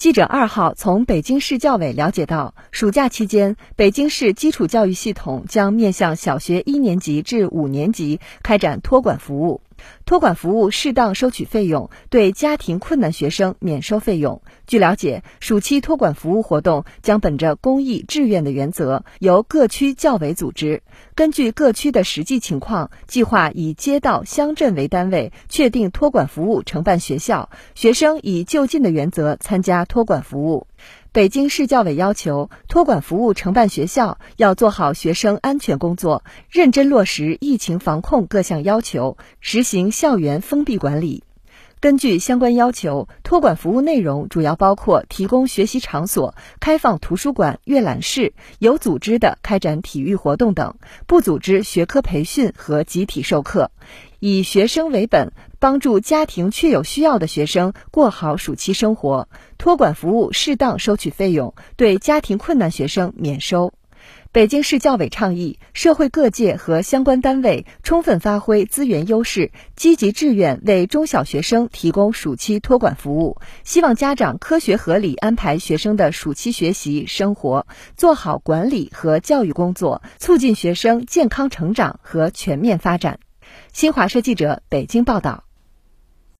记者二号从北京市教委了解到，暑假期间，北京市基础教育系统将面向小学一年级至五年级开展托管服务。托管服务适当收取费用，对家庭困难学生免收费用。据了解，暑期托管服务活动将本着公益志愿的原则，由各区教委组织，根据各区的实际情况，计划以街道、乡镇为单位，确定托管服务承办学校，学生以就近的原则参加托管服务。北京市教委要求，托管服务承办学校要做好学生安全工作，认真落实疫情防控各项要求，实行校园封闭管理。根据相关要求，托管服务内容主要包括提供学习场所、开放图书馆、阅览室，有组织的开展体育活动等，不组织学科培训和集体授课，以学生为本。帮助家庭确有需要的学生过好暑期生活，托管服务适当收取费用，对家庭困难学生免收。北京市教委倡议社会各界和相关单位充分发挥资源优势，积极志愿为中小学生提供暑期托管服务。希望家长科学合理安排学生的暑期学习生活，做好管理和教育工作，促进学生健康成长和全面发展。新华社记者北京报道。